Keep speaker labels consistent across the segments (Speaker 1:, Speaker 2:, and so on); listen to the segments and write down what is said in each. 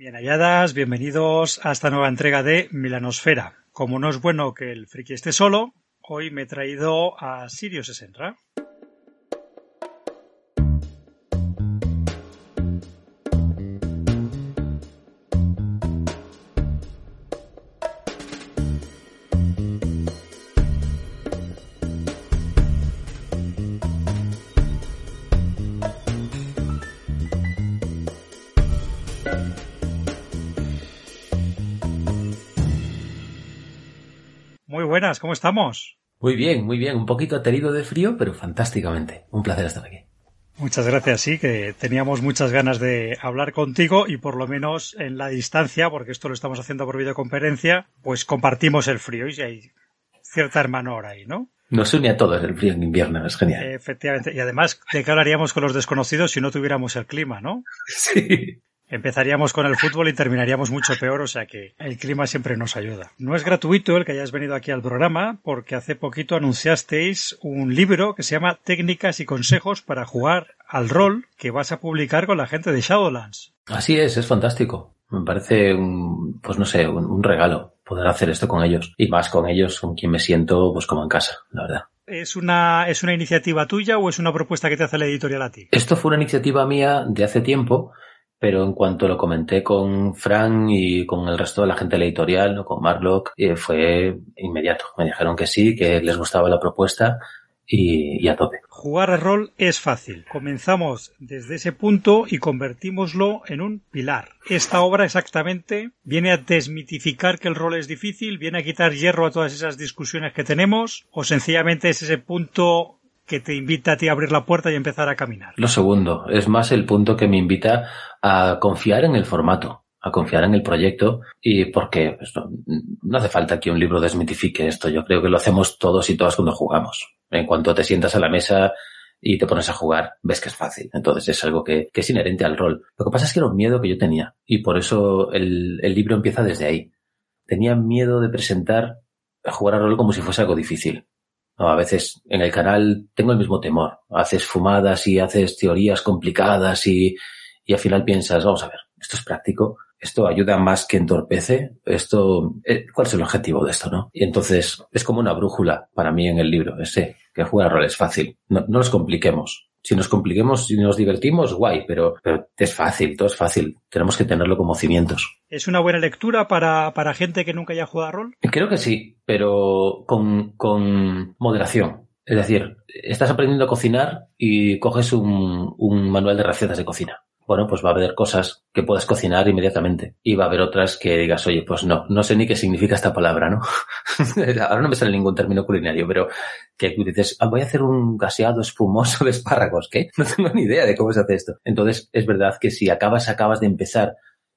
Speaker 1: Bien halladas, bienvenidos a esta nueva entrega de Milanosfera. Como no es bueno que el friki esté solo, hoy me he traído a Sirius Essenra. ¿Cómo estamos?
Speaker 2: Muy bien, muy bien. Un poquito aterido de frío, pero fantásticamente. Un placer estar aquí.
Speaker 1: Muchas gracias, sí, que teníamos muchas ganas de hablar contigo y por lo menos en la distancia, porque esto lo estamos haciendo por videoconferencia, pues compartimos el frío y hay cierta hermanor ahí, ¿no?
Speaker 2: Nos une a todos el frío en invierno, es genial.
Speaker 1: Efectivamente, y además, ¿de qué hablaríamos con los desconocidos si no tuviéramos el clima, no?
Speaker 2: Sí.
Speaker 1: Empezaríamos con el fútbol y terminaríamos mucho peor, o sea que el clima siempre nos ayuda. No es gratuito el que hayas venido aquí al programa, porque hace poquito anunciasteis un libro que se llama Técnicas y consejos para jugar al rol que vas a publicar con la gente de Shadowlands.
Speaker 2: Así es, es fantástico. Me parece un, pues no sé, un, un regalo poder hacer esto con ellos. Y más con ellos, con quien me siento pues como en casa, la verdad.
Speaker 1: ¿Es una, ¿Es una iniciativa tuya o es una propuesta que te hace la editorial a ti?
Speaker 2: Esto fue una iniciativa mía de hace tiempo, pero en cuanto lo comenté con Fran y con el resto de la gente de la editorial, ¿no? con Marlock, eh, fue inmediato. Me dijeron que sí, que les gustaba la propuesta y, y a tope.
Speaker 1: Jugar al rol es fácil. Comenzamos desde ese punto y convertímoslo en un pilar. Esta obra exactamente viene a desmitificar que el rol es difícil, viene a quitar hierro a todas esas discusiones que tenemos, o sencillamente es ese punto que te invita a ti a abrir la puerta y empezar a caminar.
Speaker 2: Lo segundo, es más el punto que me invita a confiar en el formato, a confiar en el proyecto y porque no, hace falta que un libro desmitifique esto. Yo creo que lo hacemos todos y todas cuando jugamos. En cuanto te sientas a la mesa y te pones a jugar, ves que es fácil. Entonces es algo que, es inherente al rol. Lo que pasa es que era un miedo que yo tenía y por eso el, libro empieza desde ahí. Tenía miedo de presentar jugar a rol como si fuese algo difícil. A veces en el canal tengo el mismo temor. Haces fumadas y haces teorías complicadas y, y al final piensas, vamos a ver, esto es práctico, esto ayuda más que entorpece, esto, ¿cuál es el objetivo de esto, no? Y entonces es como una brújula para mí en el libro, ese, que jugar rol es fácil. No, no nos compliquemos. Si nos compliquemos, si nos divertimos, guay, pero, pero es fácil, todo es fácil. Tenemos que tenerlo como cimientos.
Speaker 1: ¿Es una buena lectura para, para gente que nunca haya jugado a rol?
Speaker 2: Creo que sí, pero con, con moderación. Es decir, estás aprendiendo a cocinar y coges un, un manual de recetas de cocina bueno, pues va a haber cosas que puedas cocinar inmediatamente y va a haber otras que digas, oye, pues no, no sé ni qué significa esta palabra, ¿no? Ahora no me sale ningún término culinario, pero que tú dices, ah, voy a hacer un gaseado espumoso de espárragos, ¿qué? No tengo ni idea de cómo se hace esto. Entonces, es verdad que si acabas, acabas de empezar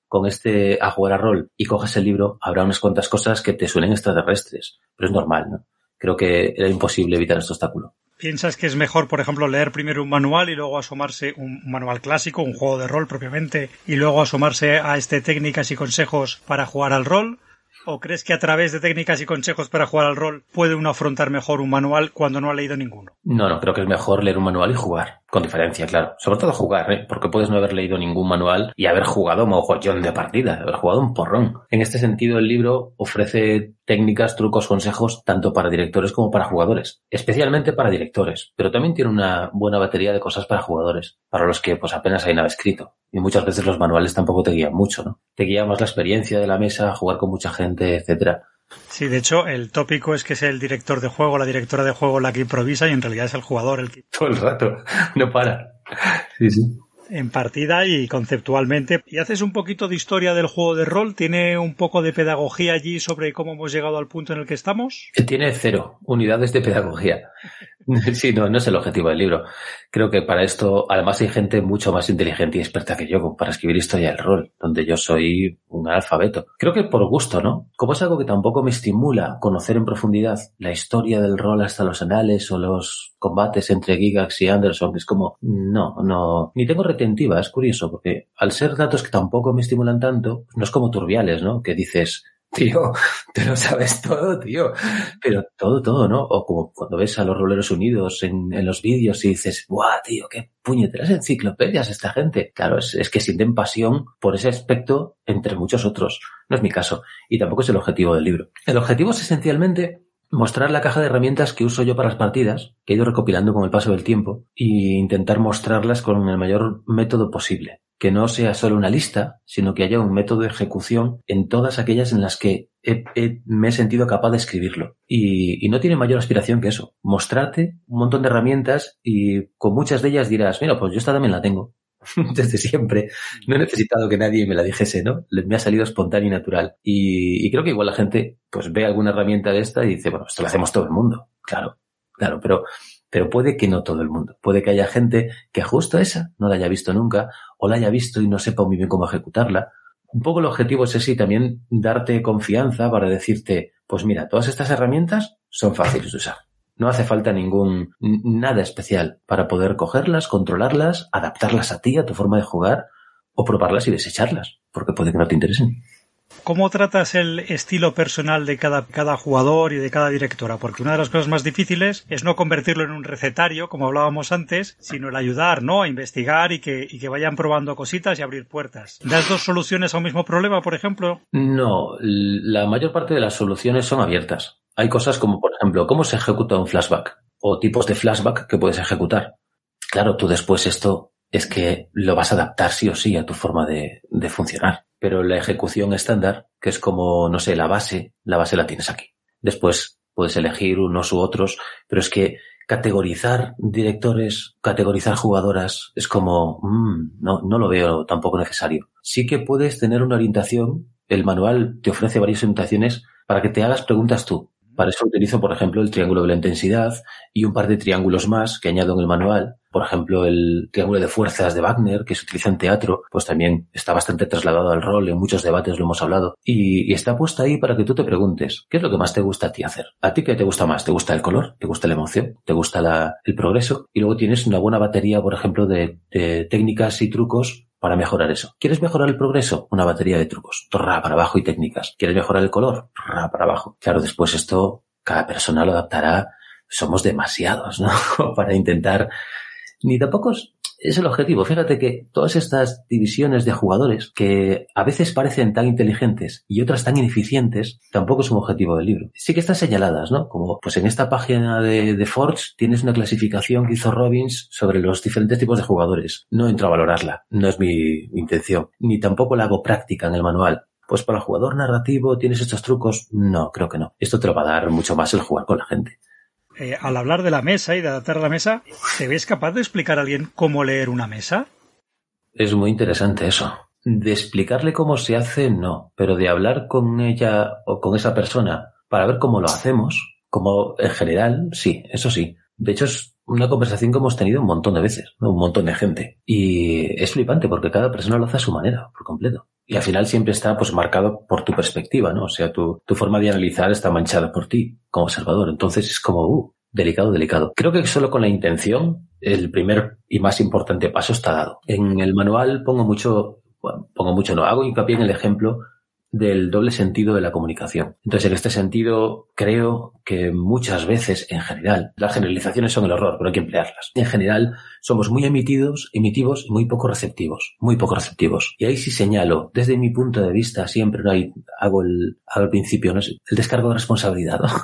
Speaker 2: con este a jugar a rol y coges el libro, habrá unas cuantas cosas que te suenen extraterrestres, pero es normal, ¿no? Creo que era imposible evitar este obstáculo.
Speaker 1: ¿Piensas que es mejor, por ejemplo, leer primero un manual y luego asomarse un manual clásico, un juego de rol propiamente, y luego asomarse a este técnicas y consejos para jugar al rol? ¿O crees que a través de técnicas y consejos para jugar al rol puede uno afrontar mejor un manual cuando no ha leído ninguno?
Speaker 2: No, no, creo que es mejor leer un manual y jugar. Con diferencia, claro. Sobre todo jugar, ¿eh? porque puedes no haber leído ningún manual y haber jugado mogollón de partida, haber jugado un porrón. En este sentido, el libro ofrece técnicas, trucos, consejos, tanto para directores como para jugadores. Especialmente para directores, pero también tiene una buena batería de cosas para jugadores, para los que pues apenas hay nada escrito. Y muchas veces los manuales tampoco te guían mucho, ¿no? Te guía más la experiencia de la mesa, jugar con mucha gente, etcétera.
Speaker 1: Sí, de hecho, el tópico es que es el director de juego, la directora de juego la que improvisa y en realidad es el jugador el que...
Speaker 2: Todo el rato, no para. Sí, sí.
Speaker 1: En partida y conceptualmente. Y haces un poquito de historia del juego de rol, tiene un poco de pedagogía allí sobre cómo hemos llegado al punto en el que estamos.
Speaker 2: Tiene cero unidades de pedagogía. Sí, no, no es el objetivo del libro. Creo que para esto, además, hay gente mucho más inteligente y experta que yo para escribir historia del rol, donde yo soy un alfabeto. Creo que por gusto, ¿no? Como es algo que tampoco me estimula conocer en profundidad la historia del rol hasta los anales o los combates entre Gigax y Anderson, es como, no, no, ni tengo retentiva, es curioso, porque al ser datos que tampoco me estimulan tanto, no es como turbiales, ¿no? Que dices, tío, te lo sabes todo, tío. Pero todo, todo, ¿no? O como cuando ves a los roleros unidos en, los vídeos y dices, ¡buah, tío, qué puñeteras enciclopedias esta gente! Claro, es, es que sienten pasión por ese aspecto entre muchos otros. No es mi caso. Y tampoco es el objetivo del libro. El objetivo es esencialmente mostrar la caja de herramientas que uso yo para las partidas, que he ido recopilando con el paso del tiempo, e intentar mostrarlas con el mayor método posible. Que no sea solo una lista, sino que haya un método de ejecución en todas aquellas en las que me he sentido capaz de escribirlo. Y, y, no tiene mayor aspiración que eso. Mostrarte un montón de herramientas y con muchas de ellas dirás, mira, pues yo esta también la tengo. desde siempre. No he necesitado que nadie me la dijese, ¿no? Me ha salido espontáneo y natural. Y, creo que igual la gente, pues ve alguna herramienta de esta y dice, bueno, esto lo hacemos todo el mundo. Claro, claro, pero, pero puede que no todo el mundo. Puede que haya gente que justo esa no la haya visto nunca, o la haya visto y no sepa muy bien cómo ejecutarla. Un poco el objetivo es ese también darte confianza para decirte, pues mira, todas estas herramientas son fáciles de usar. No hace falta ningún nada especial para poder cogerlas, controlarlas, adaptarlas a ti, a tu forma de jugar, o probarlas y desecharlas, porque puede que no te interesen.
Speaker 1: ¿Cómo tratas el estilo personal de cada, cada, jugador y de cada directora? Porque una de las cosas más difíciles es no convertirlo en un recetario, como hablábamos antes, sino el ayudar, ¿no? A investigar y que, y que vayan probando cositas y abrir puertas. ¿Das dos soluciones a un mismo problema, por ejemplo?
Speaker 2: No, la mayor parte de las soluciones son abiertas. Hay cosas como, por ejemplo, cómo se ejecuta un flashback o tipos de flashback que puedes ejecutar. Claro, tú después esto es que lo vas a adaptar sí o sí a tu forma de, funcionar. Pero la ejecución estándar, que es como, no sé, la base, la base la tienes aquí. Después puedes elegir unos u otros, pero es que categorizar directores, categorizar jugadoras, es como, mmm, no, no lo veo tampoco necesario. Sí que puedes tener una orientación, el manual te ofrece varias orientaciones para que te hagas preguntas tú. Para eso utilizo, por ejemplo, el triángulo de la intensidad y un par de triángulos más que añado en el manual. Por ejemplo, el triángulo de fuerzas de Wagner, que se utiliza en teatro, pues también está bastante trasladado al rol, en muchos debates lo hemos hablado. Y, está puesto ahí para que tú te preguntes, ¿qué es lo que más te gusta a ti hacer? ¿A ti qué te gusta más? ¿Te gusta el color? ¿Te gusta la emoción? ¿Te gusta la, el progreso? Y luego tienes una buena batería, por ejemplo, de técnicas y trucos para mejorar eso. ¿Quieres mejorar el progreso? Una batería de trucos. Torra para abajo y técnicas. ¿Quieres mejorar el color? Torra para abajo. Claro, después esto cada persona lo adaptará. Somos demasiados, ¿no? para intentar. Ni tampoco es el objetivo. Fíjate que todas estas divisiones de jugadores que a veces parecen tan inteligentes y otras tan ineficientes, tampoco es un objetivo del libro. Sí que están señaladas, ¿no? Como pues en esta página de, de Forge tienes una clasificación que hizo Robbins sobre los diferentes tipos de jugadores. No entro a valorarla, no es mi intención, ni tampoco la hago práctica en el manual. Pues para el jugador narrativo tienes estos trucos. No, creo que no. Esto te lo va a dar mucho más el jugar con la gente.
Speaker 1: Eh, al hablar de la mesa y de adaptar la mesa, ¿te ves capaz de explicar a alguien cómo leer una mesa?
Speaker 2: Es muy interesante eso. De explicarle cómo se hace, no, pero de hablar con ella o con esa persona para ver cómo lo hacemos, como en general, sí, eso sí. De hecho, es una conversación que hemos tenido un montón de veces, un montón de gente. Y es flipante porque cada persona lo hace a su manera, por completo. Y al final siempre está pues marcado por tu perspectiva, ¿no? O sea, tu, tu forma de analizar está manchada por ti como observador. Entonces es como, uh, delicado, delicado. Creo que solo con la intención el primer y más importante paso está dado. En el manual pongo mucho, pongo mucho, no, hago hincapié en el ejemplo del doble sentido de la comunicación. Entonces, en este sentido, creo que muchas veces, en general, las generalizaciones son el horror, pero hay que emplearlas. En general, somos muy emitidos, emitivos y muy poco receptivos, muy poco receptivos. Y ahí sí señalo, desde mi punto de vista, siempre no hay, hago el, al principio, no el descargo de responsabilidad, ¿no?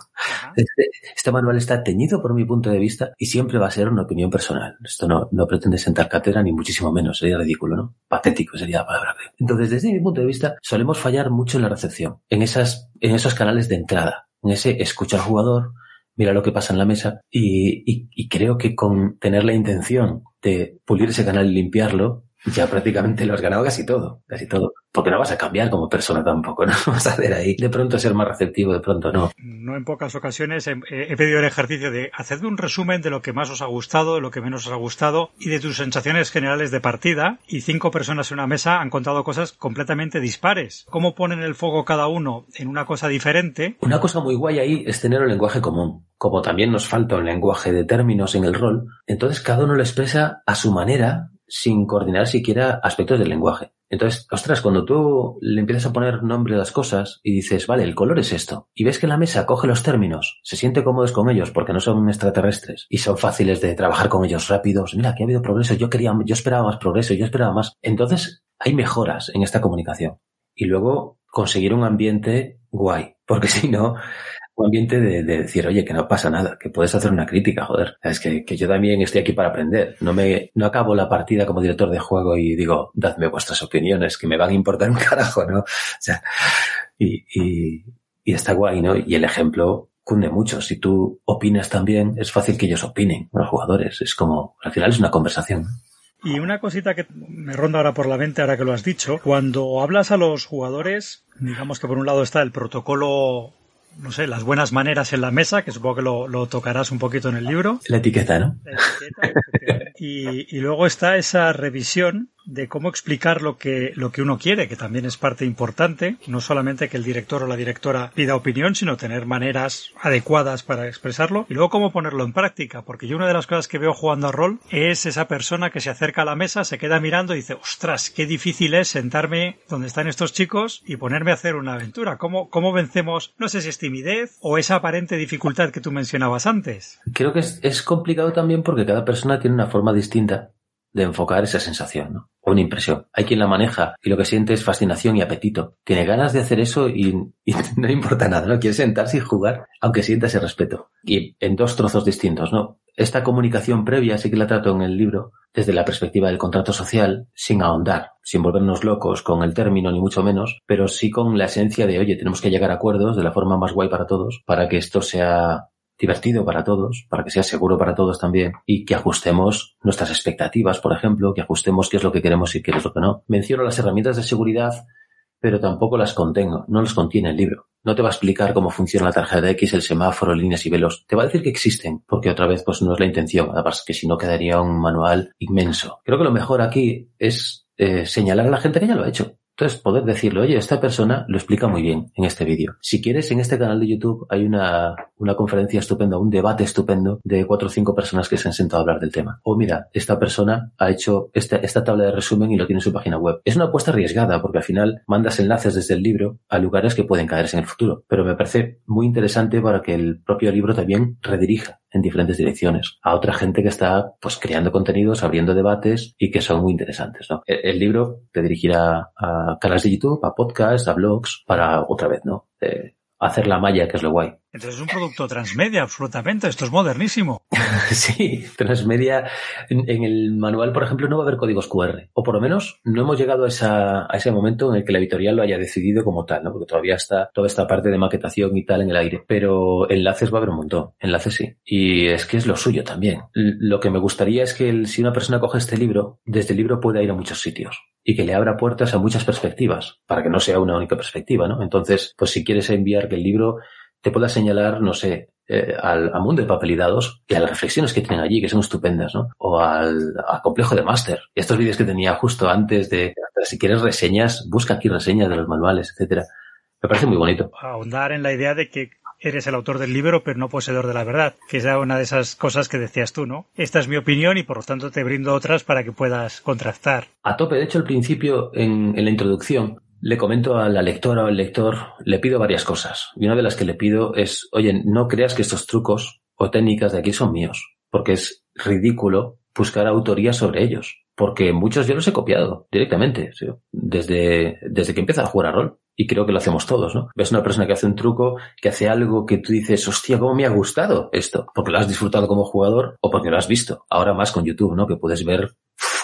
Speaker 2: Este, este, manual está teñido por mi punto de vista y siempre va a ser una opinión personal. Esto no, no pretende sentar cátedra ni muchísimo menos, sería ridículo, ¿no? Patético sería la palabra. Entonces, desde mi punto de vista, solemos fallar mucho en la recepción, en esas, en esos canales de entrada, en ese escucha al jugador, mira lo que pasa en la mesa y, y, creo que con tener la intención de pulir ese canal y limpiarlo, ya prácticamente lo has ganado casi todo, casi todo. Porque no vas a cambiar como persona tampoco, no vas a hacer ahí. De pronto ser más receptivo, de pronto no.
Speaker 1: No en pocas ocasiones he, pedido el ejercicio de hacer un resumen de lo que más os ha gustado, de lo que menos os ha gustado y de tus sensaciones generales de partida. Y cinco personas en una mesa han contado cosas completamente dispares. ¿Cómo ponen el foco cada uno en una cosa diferente?
Speaker 2: Una cosa muy guay ahí es tener un lenguaje común. Como también nos falta un lenguaje de términos en el rol, entonces cada uno lo expresa a su manera sin coordinar siquiera aspectos del lenguaje. Entonces, ostras, cuando tú le empiezas a poner nombre a las cosas y dices, vale, el color es esto, y ves que la mesa coge los términos, se siente cómodos con ellos porque no son extraterrestres y son fáciles de trabajar con ellos rápidos, mira, que ha habido progreso, yo quería, yo esperaba más progreso, yo esperaba más. Entonces, hay mejoras en esta comunicación. Y luego conseguir un ambiente guay, porque si no, ambiente de, decir, oye, que no pasa nada, que puedes hacer una crítica, joder. Es que, que, yo también estoy aquí para aprender. No me, no acabo la partida como director de juego y digo, dadme vuestras opiniones, que me van a importar un carajo, ¿no? O sea, y, y está guay, ¿no? Y el ejemplo cunde mucho. Si tú opinas también, es fácil que ellos opinen, los jugadores. Es como, al final es una conversación.
Speaker 1: Y una cosita que me ronda ahora por la mente, ahora que lo has dicho, cuando hablas a los jugadores, digamos que por un lado está el protocolo no sé, las buenas maneras en la mesa, que supongo que lo, tocarás un poquito en el libro.
Speaker 2: La etiqueta, ¿no? La
Speaker 1: etiqueta, y, y, luego está esa revisión de cómo explicar lo que, lo que uno quiere, que también es parte importante, no solamente que el director o la directora pida opinión, sino tener maneras adecuadas para expresarlo, y luego cómo ponerlo en práctica, porque yo una de las cosas que veo jugando a rol es esa persona que se acerca a la mesa, se queda mirando y dice, ostras, qué difícil es sentarme donde están estos chicos y ponerme a hacer una aventura. ¿Cómo, cómo vencemos, no sé si es timidez o esa aparente dificultad que tú mencionabas antes?
Speaker 2: Creo que es, es complicado también porque cada persona tiene una forma distinta de enfocar esa sensación, ¿no? O una impresión. Hay quien la maneja y lo que siente es fascinación y apetito. Tiene ganas de hacer eso y, no importa nada, ¿no? Quiere sentarse y jugar, aunque sienta ese respeto. Y en dos trozos distintos, ¿no? Esta comunicación previa sí que la trato en el libro desde la perspectiva del contrato social, sin ahondar, sin volvernos locos con el término ni mucho menos, pero sí con la esencia de, oye, tenemos que llegar a acuerdos de la forma más guay para todos para que esto sea divertido para todos, para que sea seguro para todos también, y que ajustemos nuestras expectativas, por ejemplo, que ajustemos qué es lo que queremos y qué es lo que no. Menciono las herramientas de seguridad, pero tampoco las contengo, no las contiene el libro. No te va a explicar cómo funciona la tarjeta X, el semáforo, líneas y velos. Te va a decir que existen, porque otra vez pues no es la intención, además que si no quedaría un manual inmenso. Creo que lo mejor aquí es eh, señalar a la gente que ya lo ha hecho. Entonces, poder decirle, oye, esta persona lo explica muy bien en este vídeo. Si quieres, en este canal de YouTube hay una, una conferencia estupenda, un debate estupendo de cuatro o cinco personas que se han sentado a hablar del tema. O mira, esta persona ha hecho esta, esta tabla de resumen y lo tiene en su página web. Es una apuesta arriesgada porque al final mandas enlaces desde el libro a lugares que pueden caerse en el futuro. Pero me parece muy interesante para que el propio libro también redirija en diferentes direcciones a otra gente que está pues creando contenidos, abriendo debates y que son muy interesantes. ¿no? El, libro te dirigirá a canales de YouTube, a podcasts, a blogs, para otra vez, ¿no? Eh, hacer la malla, que es lo guay.
Speaker 1: Entonces es un producto transmedia, absolutamente. Esto es modernísimo.
Speaker 2: sí, transmedia. En, el manual, por ejemplo, no va a haber códigos QR. O por lo menos no hemos llegado a, esa, a ese momento en el que la editorial lo haya decidido como tal, ¿no? Porque todavía está toda esta parte de maquetación y tal en el aire. Pero enlaces va a haber un montón. Enlaces sí. Y es que es lo suyo también. Lo que me gustaría es que si una persona coge este libro, desde el libro pueda ir a muchos sitios y que le abra puertas a muchas perspectivas, para que no sea una única perspectiva, ¿no? Entonces, pues si quieres enviar que el libro te pueda señalar, no sé, eh, al, mundo de papel y dados y a las reflexiones que tienen allí, que son estupendas, ¿no? O al, complejo de máster. Estos vídeos que tenía justo antes de, si quieres reseñas, busca aquí reseñas de los manuales, etcétera. Me parece muy bonito.
Speaker 1: Ahondar en la idea de que eres el autor del libro, pero no poseedor de la verdad, que es una de esas cosas que decías tú, ¿no? Esta es mi opinión y por lo tanto te brindo otras para que puedas contrastar.
Speaker 2: A tope, de hecho, al principio, en, en la introducción, le comento a la lectora o al lector, le pido varias cosas. Y una de las que le pido es, oye, no creas que estos trucos o técnicas de aquí son míos, porque es ridículo buscar autoría sobre ellos, porque muchos yo los he copiado directamente, desde, desde que empieza a jugar a rol y creo que lo hacemos todos, ¿no? Ves una persona que hace un truco, que hace algo que tú dices, hostia, ¿cómo me ha gustado esto? Porque lo has disfrutado como jugador o porque lo has visto. Ahora más con YouTube, ¿no? Que puedes ver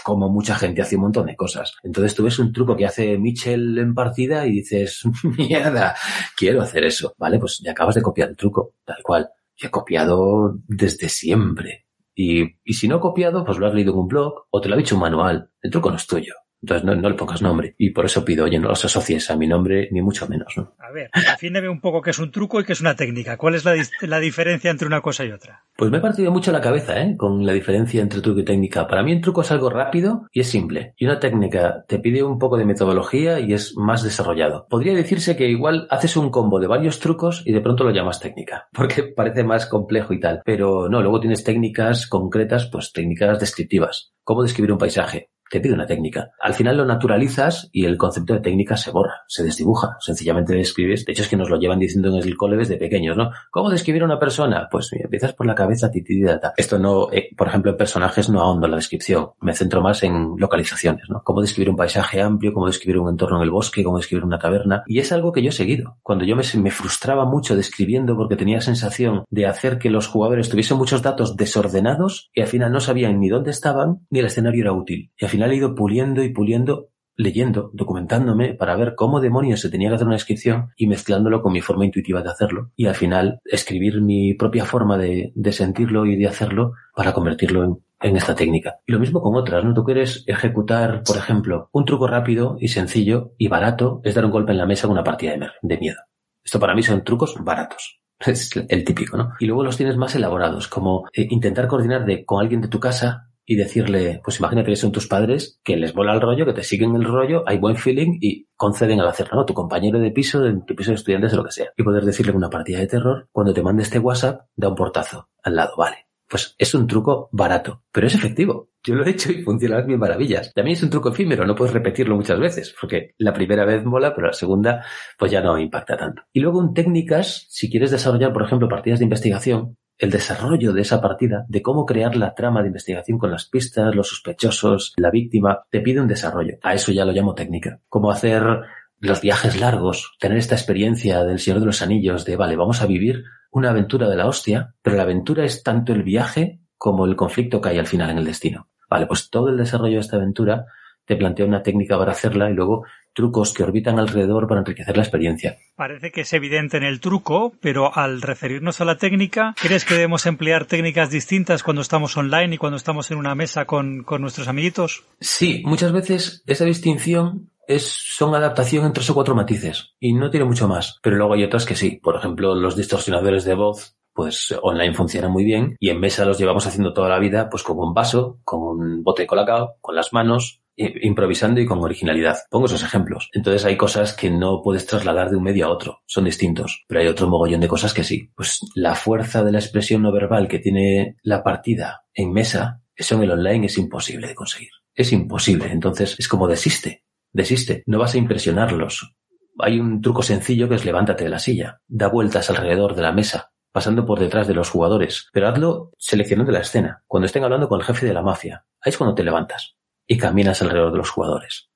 Speaker 2: cómo mucha gente hace un montón de cosas. Entonces tú ves un truco que hace Mitchell en partida y dices, mierda, quiero hacer eso. Vale, pues ya acabas de copiar el truco, tal cual. Yo he copiado desde siempre. Y, y si no he copiado, pues lo has leído en un blog o te lo ha dicho un manual. El truco no es tuyo. Entonces no, le pongas nombre. Y por eso pido, oye, no los asocies a mi nombre, ni mucho menos, ¿no?
Speaker 1: A ver, defíneme un poco qué es un truco y qué es una técnica. ¿Cuál es la, la, diferencia entre una cosa y otra?
Speaker 2: Pues me he partido mucho la cabeza, ¿eh? Con la diferencia entre truco y técnica. Para mí un truco es algo rápido y es simple. Y una técnica te pide un poco de metodología y es más desarrollado. Podría decirse que igual haces un combo de varios trucos y de pronto lo llamas técnica. Porque parece más complejo y tal. Pero no, luego tienes técnicas concretas, pues técnicas descriptivas. ¿Cómo describir un paisaje? Te pide una técnica. Al final lo naturalizas y el concepto de técnica se borra, se desdibuja. Sencillamente describes. De hecho, es que nos lo llevan diciendo en el cole desde pequeños, ¿no? ¿Cómo describir a una persona? Pues empiezas por la cabeza, titidata. Esto no, eh, por ejemplo, en personajes no ahondo la descripción. Me centro más en localizaciones, ¿no? Cómo describir un paisaje amplio, cómo describir un entorno en el bosque, cómo describir una taberna. Y es algo que yo he seguido. Cuando yo me, frustraba mucho describiendo porque tenía sensación de hacer que los jugadores tuviesen muchos datos desordenados y al final no sabían ni dónde estaban ni el escenario era útil. Final he ido puliendo y puliendo leyendo, documentándome para ver cómo demonios se tenía que hacer una descripción y mezclándolo con mi forma intuitiva de hacerlo. Y al final escribir mi propia forma de, sentirlo y de hacerlo para convertirlo en, esta técnica. Y lo mismo con otras, ¿no? Tú quieres ejecutar, por ejemplo, un truco rápido y sencillo y barato es dar un golpe en la mesa con una partida de, de miedo. Esto para mí son trucos baratos. Es el típico, ¿no? Y luego los tienes más elaborados, como eh, intentar coordinar de, con alguien de tu casa y decirle, pues imagínate que son tus padres, que les bola el rollo, que te siguen el rollo, hay buen feeling y conceden al hacerlo, ¿no? Tu compañero de piso, de tu piso de estudiantes, o lo que sea. Y poder decirle una partida de terror, cuando te mande este WhatsApp, da un portazo al lado, vale. Pues es un truco barato, pero es efectivo. Yo lo he hecho y funciona bien maravillas. También es un truco efímero, no puedes repetirlo muchas veces, porque la primera vez mola, pero la segunda pues ya no impacta tanto. Y luego en técnicas, si quieres desarrollar, por ejemplo, partidas de investigación, el desarrollo de esa partida, de cómo crear la trama de investigación con las pistas, los sospechosos, la víctima, te pide un desarrollo. A eso ya lo llamo técnica. Cómo hacer los viajes largos, tener esta experiencia del Señor de los Anillos, de, vale, vamos a vivir una aventura de la hostia, pero la aventura es tanto el viaje como el conflicto que hay al final en el destino. Vale, pues todo el desarrollo de esta aventura te plantea una técnica para hacerla y luego trucos que orbitan alrededor para enriquecer la experiencia.
Speaker 1: Parece que es evidente en el truco, pero al referirnos a la técnica, ¿crees que debemos emplear técnicas distintas cuando estamos online y cuando estamos en una mesa con, con nuestros amiguitos?
Speaker 2: Sí, muchas veces esa distinción es, son adaptación en tres o cuatro matices y no tiene mucho más. Pero luego hay otras que sí. Por ejemplo, los distorsionadores de voz pues online funcionan muy bien y en mesa los llevamos haciendo toda la vida pues con un vaso, con un bote de colacao, con las manos, improvisando y con originalidad. Pongo esos ejemplos. Entonces hay cosas que no puedes trasladar de un medio a otro, son distintos, pero hay otro mogollón de cosas que sí. Pues la fuerza de la expresión no verbal que tiene la partida en mesa, eso en el online es imposible de conseguir. Es imposible. Entonces es como desiste, desiste. No vas a impresionarlos. Hay un truco sencillo que es levántate de la silla, da vueltas alrededor de la mesa, pasando por detrás de los jugadores, pero hazlo seleccionando la escena, cuando estén hablando con el jefe de la mafia. Ahí es cuando te levantas y caminas alrededor de los jugadores.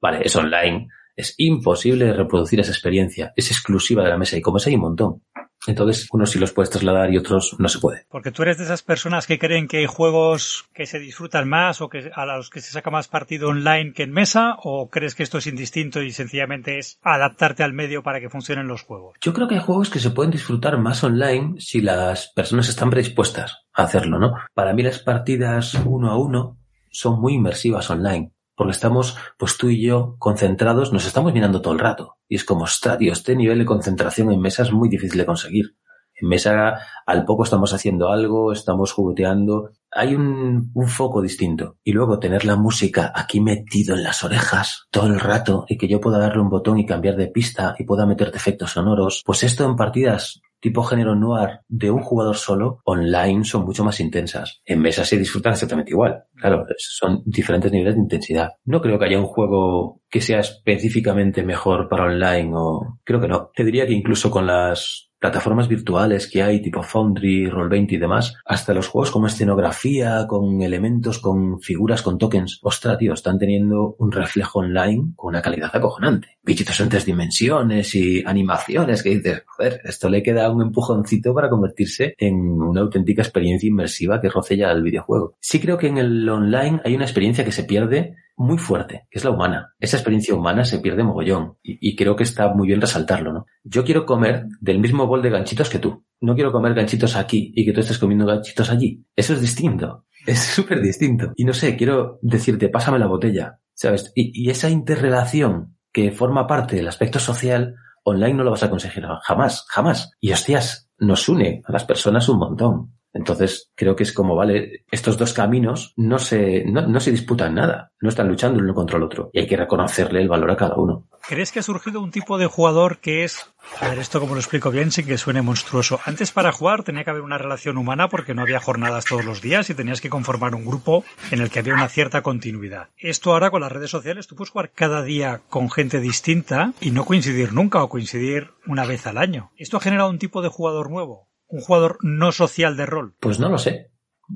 Speaker 2: Vale, es online, es imposible reproducir esa experiencia, es exclusiva de la mesa y como es hay un montón. Entonces, unos sí los puedes trasladar y otros no se puede.
Speaker 1: Porque tú eres de esas personas que creen que hay juegos que se disfrutan más o que a los que se saca más partido online que en mesa, o crees que esto es indistinto y sencillamente es adaptarte al medio para que funcionen los juegos.
Speaker 2: Yo creo que hay juegos que se pueden disfrutar más online si las personas están predispuestas a hacerlo, ¿no? Para mí las partidas uno a uno son muy inmersivas online, porque estamos, pues tú y yo, concentrados, nos estamos mirando todo el rato. Y es como, ostras, este nivel de concentración en mesa es muy difícil de conseguir. En mesa, al poco estamos haciendo algo, estamos jugueteando. Hay un, foco distinto. Y luego tener la música aquí metido en las orejas todo el rato y que yo pueda darle un botón y cambiar de pista y pueda meterte efectos sonoros. Pues esto en partidas tipo género noir de un jugador solo, online son mucho más intensas. En mesa se disfrutan exactamente igual. Claro, son diferentes niveles de intensidad. No creo que haya un juego que sea específicamente mejor para online o creo que no. Te diría que incluso con las plataformas virtuales que hay, tipo Foundry, Roll20 y demás, hasta los juegos como escenografía, con elementos, con figuras, con tokens. Ostras, tío, están teniendo un reflejo online con una calidad acojonante. Bichitos en tres dimensiones y animaciones que dices, joder, esto le queda un empujoncito para convertirse en una auténtica experiencia inmersiva que roce ya el videojuego. Sí creo que en el online hay una experiencia que se pierde muy fuerte, que es la humana. Esa experiencia humana se pierde mogollón y, creo que está muy bien resaltarlo, ¿no? Yo quiero comer del mismo bol de ganchitos que tú. No quiero comer ganchitos aquí y que tú estés comiendo ganchitos allí. Eso es distinto. Es súper distinto. Y no sé, quiero decirte, pásame la botella, ¿sabes? Y, y esa interrelación que forma parte del aspecto social, online no lo vas a conseguir jamás, jamás. Y hostias, nos une a las personas un montón. Entonces, creo que es como, vale, estos dos caminos no se, no, no se disputan nada, no están luchando uno contra el otro, y hay que reconocerle el valor a cada uno.
Speaker 1: ¿Crees que ha surgido un tipo de jugador que es, a ver, esto como lo explico bien sin que suene monstruoso? Antes para jugar tenía que haber una relación humana porque no había jornadas todos los días y tenías que conformar un grupo en el que había una cierta continuidad. Esto ahora con las redes sociales tú puedes jugar cada día con gente distinta y no coincidir nunca o coincidir una vez al año. ¿Esto ha generado un tipo de jugador nuevo? ¿Un jugador no social de rol?
Speaker 2: Pues no lo sé.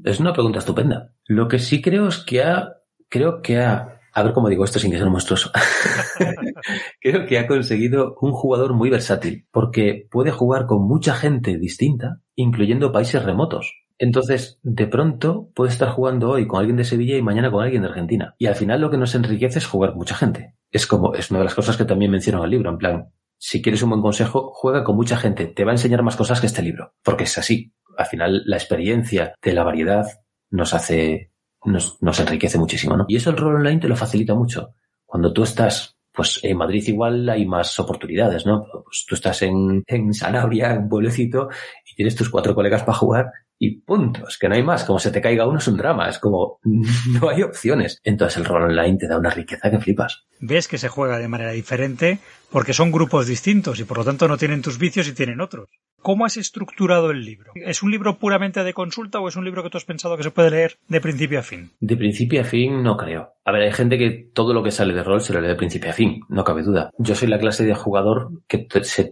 Speaker 2: Es una pregunta estupenda. Lo que sí creo es que ha, creo que ha a ver cómo digo esto sin que sea monstruoso. Creo que ha conseguido un jugador muy versátil, porque puede jugar con mucha gente distinta, incluyendo países remotos. Entonces, de pronto, puede estar jugando hoy con alguien de Sevilla y mañana con alguien de Argentina. Y al final lo que nos enriquece es jugar mucha gente. Es como, es una de las cosas que también menciono en el libro, en plan, si quieres un buen consejo, juega con mucha gente, te va a enseñar más cosas que este libro, porque es así. Al final, la experiencia de la variedad nos hace nos, nos enriquece muchísimo, ¿no? Y eso el rol online te lo facilita mucho. Cuando tú estás pues en Madrid igual hay más oportunidades, ¿no? Pues tú estás en, Sanabria, en pueblecito, y tienes tus cuatro colegas para jugar y punto. Es que no hay más. Como se te caiga uno es un drama. Es como no hay opciones. Entonces el rol online te da una riqueza que flipas.
Speaker 1: Ves que se juega de manera diferente porque son grupos distintos y por lo tanto no tienen tus vicios y tienen otros. ¿Cómo has estructurado el libro? ¿Es un libro puramente de consulta o es un libro que tú has pensado que se puede leer de principio a fin?
Speaker 2: De principio a fin no creo. A ver, hay gente que todo lo que sale de rol se lo lee de principio a fin, no cabe duda. Yo soy la clase de jugador que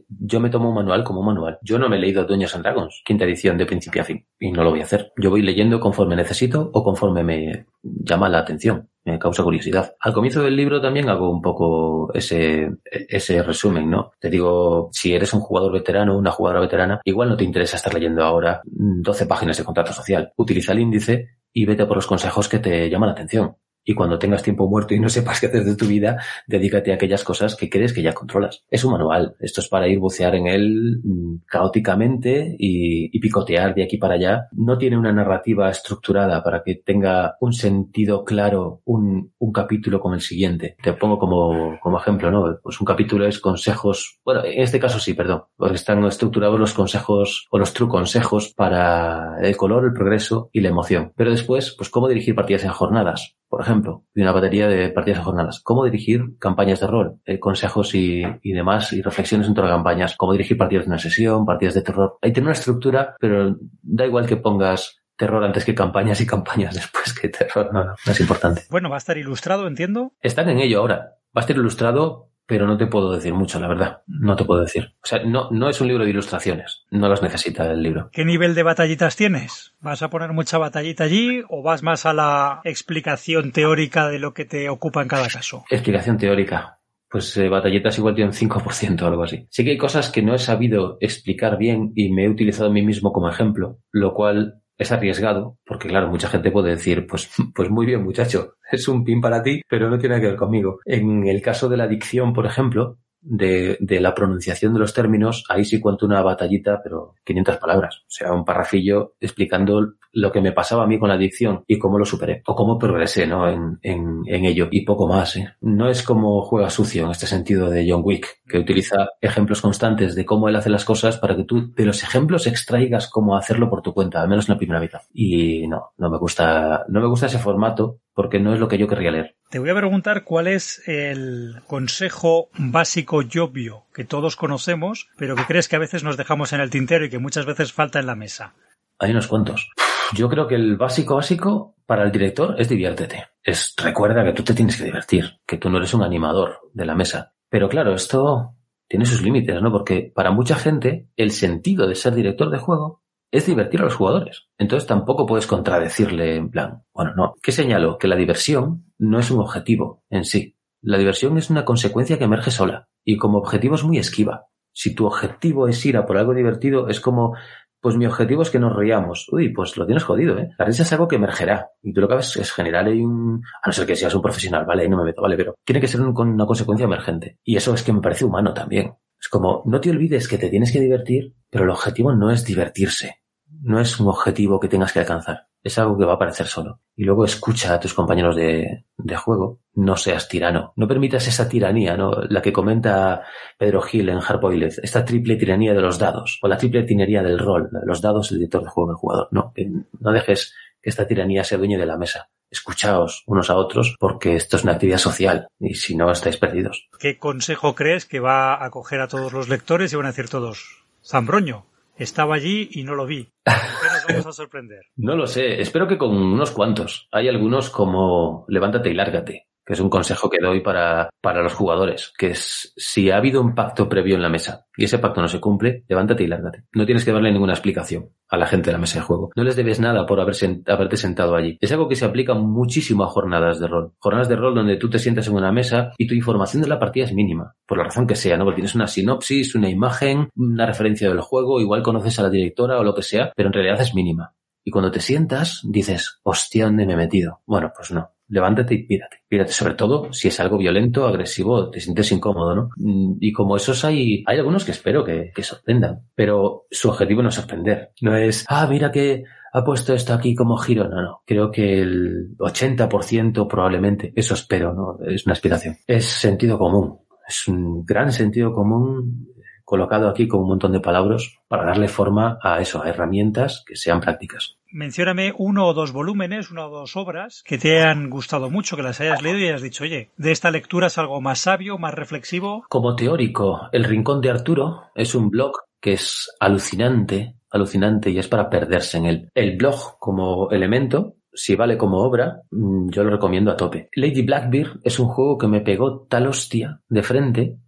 Speaker 2: yo me tomo un manual como un manual. Yo no me he leído Dueños and Dragons, quinta edición de principio a fin, y no lo voy a hacer. Yo voy leyendo conforme necesito o conforme me llama la atención me causa curiosidad. Al comienzo del libro también hago un poco ese, ese resumen, ¿no? Te digo, si eres un jugador veterano una jugadora veterana, igual no te interesa estar leyendo ahora 12 páginas de contrato social. Utiliza el índice y vete por los consejos que te llaman la atención y cuando tengas tiempo muerto y no sepas qué hacer de tu vida, dedícate a aquellas cosas que crees que ya controlas. Es un manual. Esto es para ir bucear en él mm, caóticamente y, picotear de aquí para allá. No tiene una narrativa estructurada para que tenga un sentido claro un, capítulo con el siguiente. Te pongo como, como ejemplo, ¿no? Pues un capítulo es consejos, bueno, en este caso sí, perdón, porque están estructurados los consejos o los true consejos para el color, el progreso y la emoción. Pero después, pues cómo dirigir partidas en jornadas por ejemplo, y una batería de partidas a jornadas. ¿Cómo dirigir campañas de rol? Eh, consejos y, y, demás, y reflexiones en torno a campañas. ¿Cómo dirigir partidas de una sesión, partidas de terror? Ahí tiene una estructura, pero da igual que pongas terror antes que campañas y campañas después que terror. No, no, no es importante.
Speaker 1: Bueno, va a estar ilustrado, entiendo.
Speaker 2: Están en ello ahora. Va a estar ilustrado pero no te puedo decir mucho, la verdad. No te puedo decir. O sea, no, no es un libro de ilustraciones. No las necesita el libro.
Speaker 1: ¿Qué nivel de batallitas tienes? ¿Vas a poner mucha batallita allí o vas más a la explicación teórica de lo que te ocupa en cada caso?
Speaker 2: Explicación teórica. Pues eh, batallitas igual tiene un 5% o algo así. Sí que hay cosas que no he sabido explicar bien y me he utilizado a mí mismo como ejemplo, lo cual es arriesgado, porque claro, mucha gente puede decir, pues, pues muy bien muchacho, es un pin para ti, pero no tiene que ver conmigo. En el caso de la adicción, por ejemplo, de, de, la pronunciación de los términos, ahí sí cuento una batallita, pero 500 palabras. O sea, un parrafillo explicando lo que me pasaba a mí con la adicción y cómo lo superé o cómo progresé ¿no? en, en, en ello y poco más. ¿eh? No es como juega sucio en este sentido de John Wick, que utiliza ejemplos constantes de cómo él hace las cosas para que tú de los ejemplos extraigas cómo hacerlo por tu cuenta, al menos en la primera mitad. Y no, no me gusta, no me gusta ese formato porque no es lo que yo querría leer.
Speaker 1: Te voy a preguntar cuál es el consejo básico y obvio que todos conocemos, pero que crees que a veces nos dejamos en el tintero y que muchas veces falta en la mesa.
Speaker 2: Hay unos cuantos. Yo creo que el básico básico para el director es diviértete. Es recuerda que tú te tienes que divertir, que tú no eres un animador de la mesa. Pero claro, esto tiene sus límites, ¿no? Porque para mucha gente el sentido de ser director de juego es divertir a los jugadores. Entonces tampoco puedes contradecirle en plan, bueno, no. ¿Qué señalo? Que la diversión no es un objetivo en sí. La diversión es una consecuencia que emerge sola y como objetivo es muy esquiva. Si tu objetivo es ir a por algo divertido, es como pues mi objetivo es que nos reíamos. Uy, pues lo tienes jodido, ¿eh? La risa es algo que emergerá. Y tú lo que haces es generar un... A no ser que seas un profesional, ¿vale? Ahí no me meto, ¿vale? Pero tiene que ser con una consecuencia emergente. Y eso es que me parece humano también. Es como, no te olvides que te tienes que divertir, pero el objetivo no es divertirse. No es un objetivo que tengas que alcanzar es algo que va a aparecer solo. Y luego escucha a tus compañeros de, juego, no seas tirano. No permitas esa tiranía, ¿no? La que comenta Pedro Gil en Hardboiled, esta triple tiranía de los dados, o la triple tiranía del rol, los dados, el director de juego, el jugador. No, no dejes que esta tiranía sea dueña de la mesa. Escuchaos unos a otros porque esto es una actividad social y si no estáis perdidos.
Speaker 1: ¿Qué consejo crees que va a acoger a todos los lectores y van a decir todos? Zambroño, estaba allí y no lo vi. ¿Qué nos vamos a sorprender?
Speaker 2: no lo sé, espero que con unos cuantos. Hay algunos como levántate y lárgate, que es un consejo que doy para, para los jugadores, que es si ha habido un pacto previo en la mesa y ese pacto no se cumple, levántate y lárgate. No tienes que darle ninguna explicación a la gente de la mesa de juego. No les debes nada por haber haberte sentado allí. Es algo que se aplica muchísimo a jornadas de rol. Jornadas de rol donde tú te sientas en una mesa y tu información de la partida es mínima, por la razón que sea, ¿no? Porque tienes una sinopsis, una imagen, una referencia del juego, igual conoces a la directora o lo que sea, pero en realidad es mínima. Y cuando te sientas, dices, hostia, ¿dónde me he metido? Bueno, pues no levántate y pírate. Pírate, sobre todo si es algo violento, agresivo, te sientes incómodo, ¿no? Mm, y como esos hay, hay algunos que espero que, que sorprendan, pero su objetivo no es sorprender. No es, ah, mira que ha puesto esto aquí como giro. No, no. Creo que el 80% probablemente, eso espero, ¿no? Es una aspiración. Es sentido común. Es un gran sentido común colocado aquí con un montón de palabras para darle forma a eso, a herramientas que sean prácticas.
Speaker 1: Mencióname uno o dos volúmenes, una o dos obras que te han gustado mucho, que las hayas leído y hayas dicho, oye, de esta lectura es algo más sabio, más reflexivo.
Speaker 2: Como teórico, El Rincón de Arturo es un blog que es alucinante, alucinante y es para perderse en él. El blog como elemento si vale como obra, mm, yo lo recomiendo a tope. Lady Blackbeard es un juego que me pegó tal hostia de frente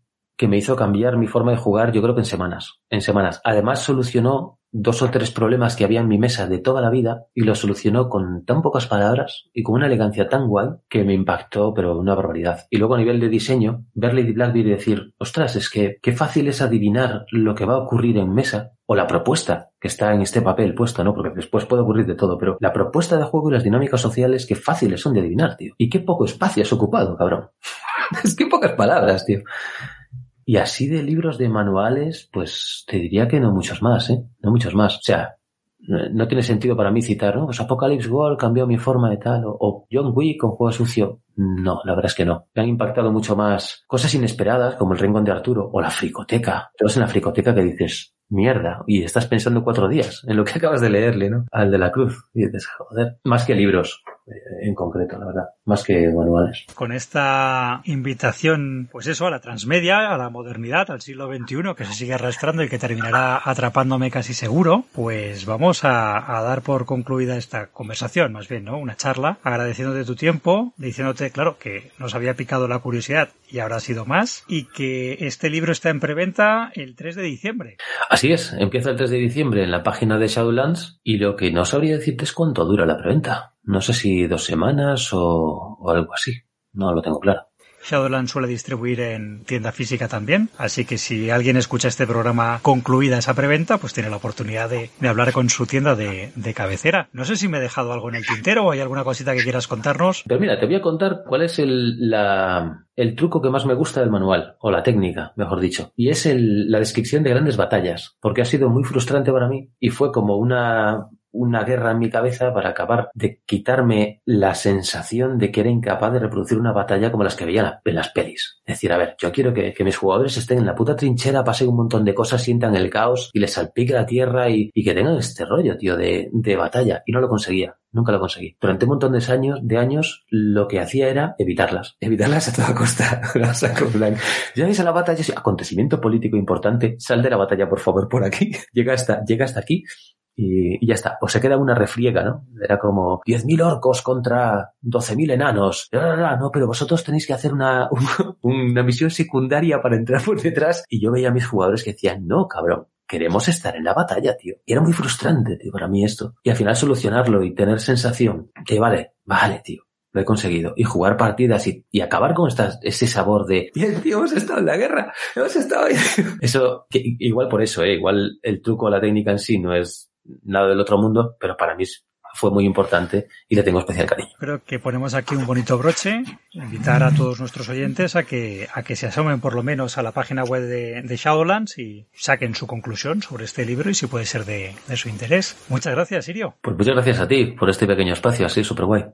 Speaker 2: que me hizo cambiar mi forma de jugar, yo creo que en semanas. En semanas. Además, solucionó dos o tres problemas que había en mi mesa de toda la vida y lo solucionó con tan pocas palabras y con una elegancia tan guay que me impactó, pero una barbaridad. Y luego a nivel de diseño, ver Lady Blackbeard y decir, ostras, es que qué fácil es adivinar lo que va a ocurrir en mesa o la propuesta que está en este papel puesto, ¿no? Porque después puede ocurrir de todo, pero la propuesta de juego y las dinámicas sociales, qué fáciles son de adivinar, tío. Y qué poco espacio has ocupado, cabrón. es que pocas palabras, tío. Y así de libros de manuales, pues te diría que no muchos más, ¿eh? No muchos más. O sea, no tiene sentido para mí citar, ¿no? Pues Apocalypse World cambió mi forma de tal, o, John Wick con Juego Sucio. No, la verdad es que no. Me han impactado mucho más cosas inesperadas, como el Rincón de Arturo, o la fricoteca. Todos en la fricoteca que dices, mierda, y estás pensando cuatro días en lo que acabas de leerle, ¿no? Al de la cruz. Y dices, joder, más que libros. Eh, en concreto, la verdad, más que manuales.
Speaker 1: Con esta invitación, pues eso, a la transmedia, a la modernidad, al siglo XXI, que se sigue arrastrando y que terminará atrapándome casi seguro, pues vamos a, dar por concluida esta conversación, más bien, ¿no? Una charla, agradeciéndote tu tiempo, diciéndote, claro, que nos había picado la curiosidad y ahora ha sido más, y que este libro está en preventa el 3 de diciembre.
Speaker 2: Así es, empieza el 3 de diciembre en la página de Shadowlands y lo que no sabría decirte es cuánto dura la preventa. No sé si dos semanas o, algo así. No lo tengo claro.
Speaker 1: Shadowland suele distribuir en tienda física también, así que si alguien escucha este programa concluida esa preventa, pues tiene la oportunidad de, hablar con su tienda de, cabecera. No sé si me he dejado algo en el tintero o hay alguna cosita que quieras contarnos.
Speaker 2: Pero mira, te voy a contar cuál es el, el truco que más me gusta del manual, o la técnica, mejor dicho, y es el, la descripción de grandes batallas, porque ha sido muy frustrante para mí y fue como una una guerra en mi cabeza para acabar de quitarme la sensación de que era incapaz de reproducir una batalla como las que veía en las pelis. Es decir, a ver, yo quiero que, mis jugadores estén en la puta trinchera, pasen un montón de cosas, sientan el caos y les salpique la tierra y, que tengan este rollo, tío, de, batalla. Y no lo conseguía. Nunca lo conseguí. Durante un montón de años, de años, lo que hacía era evitarlas. Evitarlas a toda costa. veis a la batalla, acontecimiento político importante, sal de la batalla, por favor, por aquí. llega hasta, llega hasta aquí y, ya está. Pues se queda una refriega, ¿no? Era como 10.000 orcos contra 12.000 enanos. No, pero vosotros tenéis que hacer una, una misión secundaria para entrar por detrás. Y yo veía a mis jugadores que decían, no, cabrón, queremos estar en la batalla, tío. Y era muy frustrante, tío, para mí esto. Y al final solucionarlo y tener sensación que vale, vale, tío. Lo he conseguido. Y jugar partidas y, acabar con ese sabor de, bien, tío, hemos estado en la guerra, hemos estado ahí. Eso, igual por eso, eh, igual el truco o la técnica en sí no es nada del otro mundo, pero para mí fue muy importante y le tengo especial cariño.
Speaker 1: Creo que ponemos aquí un bonito broche, invitar a todos nuestros oyentes a que, a que se asomen por lo menos a la página web de, de Shadowlands y saquen su conclusión sobre este libro y si puede ser de, de su interés. Muchas gracias, Sirio.
Speaker 2: Pues muchas gracias a ti por este pequeño espacio así súper guay.